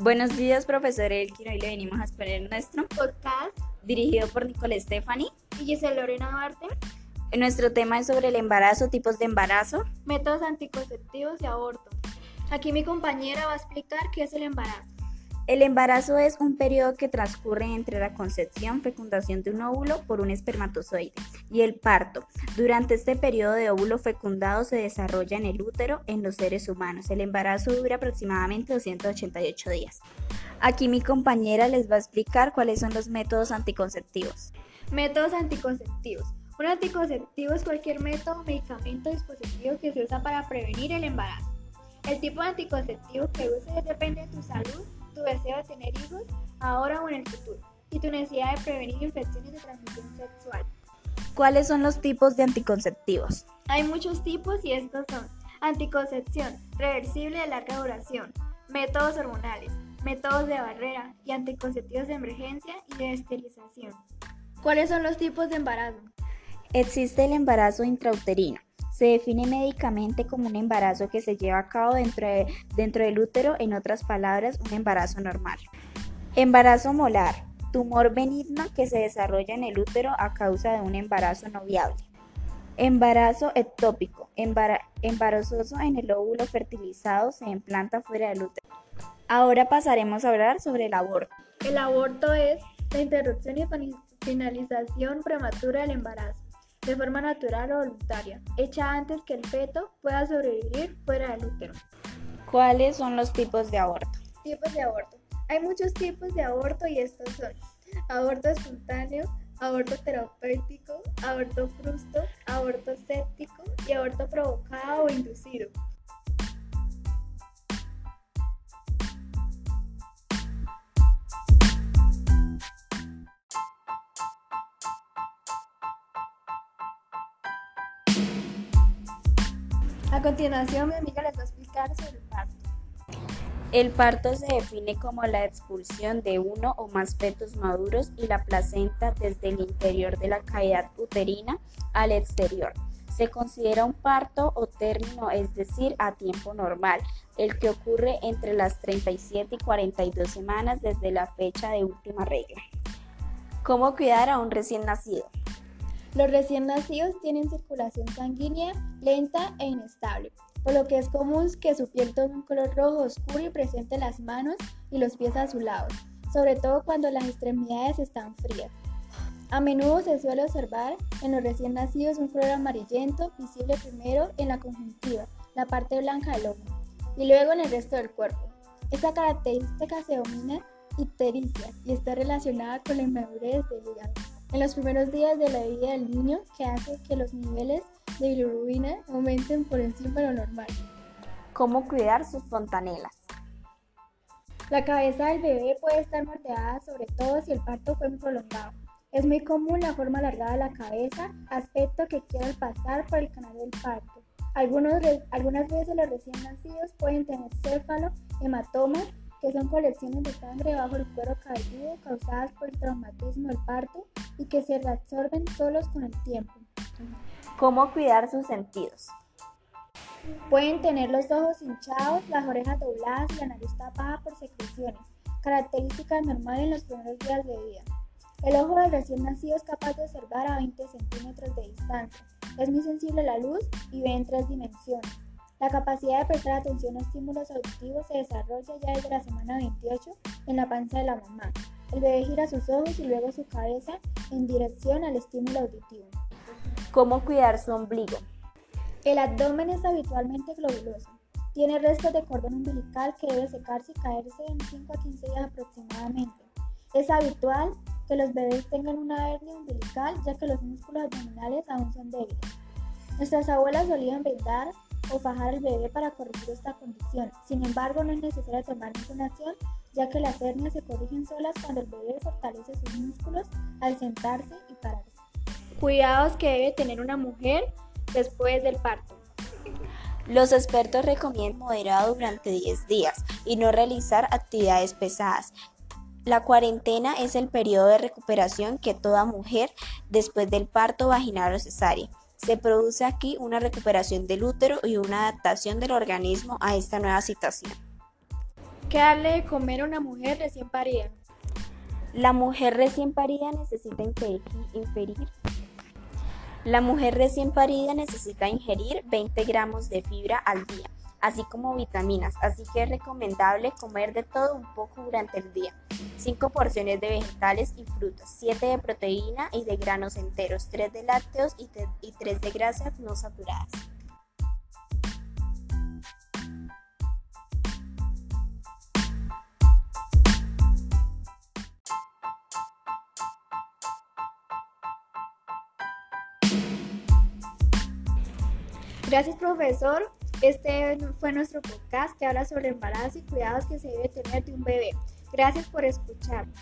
Buenos días, profesor Elkin. Hoy le venimos a exponer nuestro podcast dirigido por Nicole Stephanie. y Giselle Lorena Duarte, Nuestro tema es sobre el embarazo, tipos de embarazo. métodos anticonceptivos y aborto. Aquí mi compañera va a explicar qué es el embarazo. El embarazo es un periodo que transcurre entre la concepción, fecundación de un óvulo por un espermatozoide y el parto. Durante este periodo de óvulo fecundado se desarrolla en el útero en los seres humanos. El embarazo dura aproximadamente 288 días. Aquí mi compañera les va a explicar cuáles son los métodos anticonceptivos. Métodos anticonceptivos. Un anticonceptivo es cualquier método, medicamento o dispositivo que se usa para prevenir el embarazo. El tipo de anticonceptivo que uses depende de tu salud, tu deseo de tener hijos, ahora o en el futuro, y tu necesidad de prevenir infecciones de transmisión sexual. ¿Cuáles son los tipos de anticonceptivos? Hay muchos tipos y estos son anticoncepción, reversible de larga duración, métodos hormonales, métodos de barrera y anticonceptivos de emergencia y de esterilización. ¿Cuáles son los tipos de embarazo? Existe el embarazo intrauterino. Se define médicamente como un embarazo que se lleva a cabo dentro, de- dentro del útero, en otras palabras, un embarazo normal. Embarazo molar. Tumor benigno que se desarrolla en el útero a causa de un embarazo no viable. Embarazo ectópico. Embara- embarazoso en el óvulo fertilizado se implanta fuera del útero. Ahora pasaremos a hablar sobre el aborto. El aborto es la interrupción y finalización prematura del embarazo, de forma natural o voluntaria, hecha antes que el feto pueda sobrevivir fuera del útero. ¿Cuáles son los tipos de aborto? Tipos de aborto. Hay muchos tipos de aborto y estos son aborto espontáneo, aborto terapéutico, aborto frusto, aborto séptico y aborto provocado o inducido. A continuación, mi amiga les va a explicar sobre el parto. El parto se define como la expulsión de uno o más fetos maduros y la placenta desde el interior de la cavidad uterina al exterior. Se considera un parto o término, es decir, a tiempo normal, el que ocurre entre las 37 y 42 semanas desde la fecha de última regla. ¿Cómo cuidar a un recién nacido? Los recién nacidos tienen circulación sanguínea lenta e inestable, por lo que es común que su piel tome un color rojo oscuro y presente las manos y los pies azulados, sobre todo cuando las extremidades están frías. A menudo se suele observar en los recién nacidos un color amarillento visible primero en la conjuntiva, la parte blanca del ojo, y luego en el resto del cuerpo. Esta característica se denomina ictericia y está relacionada con la inmadurez del hígado en los primeros días de la vida del niño que hace que los niveles de bilirrubina aumenten por encima de lo normal. ¿Cómo cuidar sus fontanelas? La cabeza del bebé puede estar mordeada sobre todo si el parto fue muy prolongado. Es muy común la forma alargada de la cabeza, aspecto que quiere pasar por el canal del parto. Algunos algunas veces los recién nacidos pueden tener céfalo, hematomas, que son colecciones de sangre bajo el cuero cabelludo causadas por el traumatismo del parto y que se reabsorben solos con el tiempo. ¿Cómo cuidar sus sentidos? Pueden tener los ojos hinchados, las orejas dobladas y la nariz tapada por secreciones, características normales en los primeros días de vida. El ojo del recién nacido es capaz de observar a 20 centímetros de distancia, es muy sensible a la luz y ve en tres dimensiones. La capacidad de prestar atención a estímulos auditivos se desarrolla ya desde la semana 28 en la panza de la mamá. El bebé gira sus ojos y luego su cabeza en dirección al estímulo auditivo. ¿Cómo cuidar su ombligo? El abdomen es habitualmente globuloso. Tiene restos de cordón umbilical que debe secarse y caerse en 5 a 15 días aproximadamente. Es habitual que los bebés tengan una hernia umbilical ya que los músculos abdominales aún son débiles. Nuestras abuelas solían vendar o fajar al bebé para corregir esta condición. Sin embargo, no es necesario tomar ninguna acción ya que las hernias se corrigen solas cuando el bebé fortalece sus músculos al sentarse y pararse. Cuidados que debe tener una mujer después del parto. Los expertos recomiendan moderado durante 10 días y no realizar actividades pesadas. La cuarentena es el periodo de recuperación que toda mujer después del parto vaginal o cesárea. Se produce aquí una recuperación del útero y una adaptación del organismo a esta nueva situación. ¿Qué darle de comer a una mujer recién parida? La mujer recién parida necesita inferir. La mujer recién parida necesita ingerir 20 gramos de fibra al día, así como vitaminas, así que es recomendable comer de todo un poco durante el día. 5 porciones de vegetales y frutas, 7 de proteína y de granos enteros, 3 de lácteos y 3 de grasas no saturadas. Gracias, profesor. Este fue nuestro podcast que habla sobre embarazo y cuidados que se debe tener de un bebé. Gracias por escucharnos.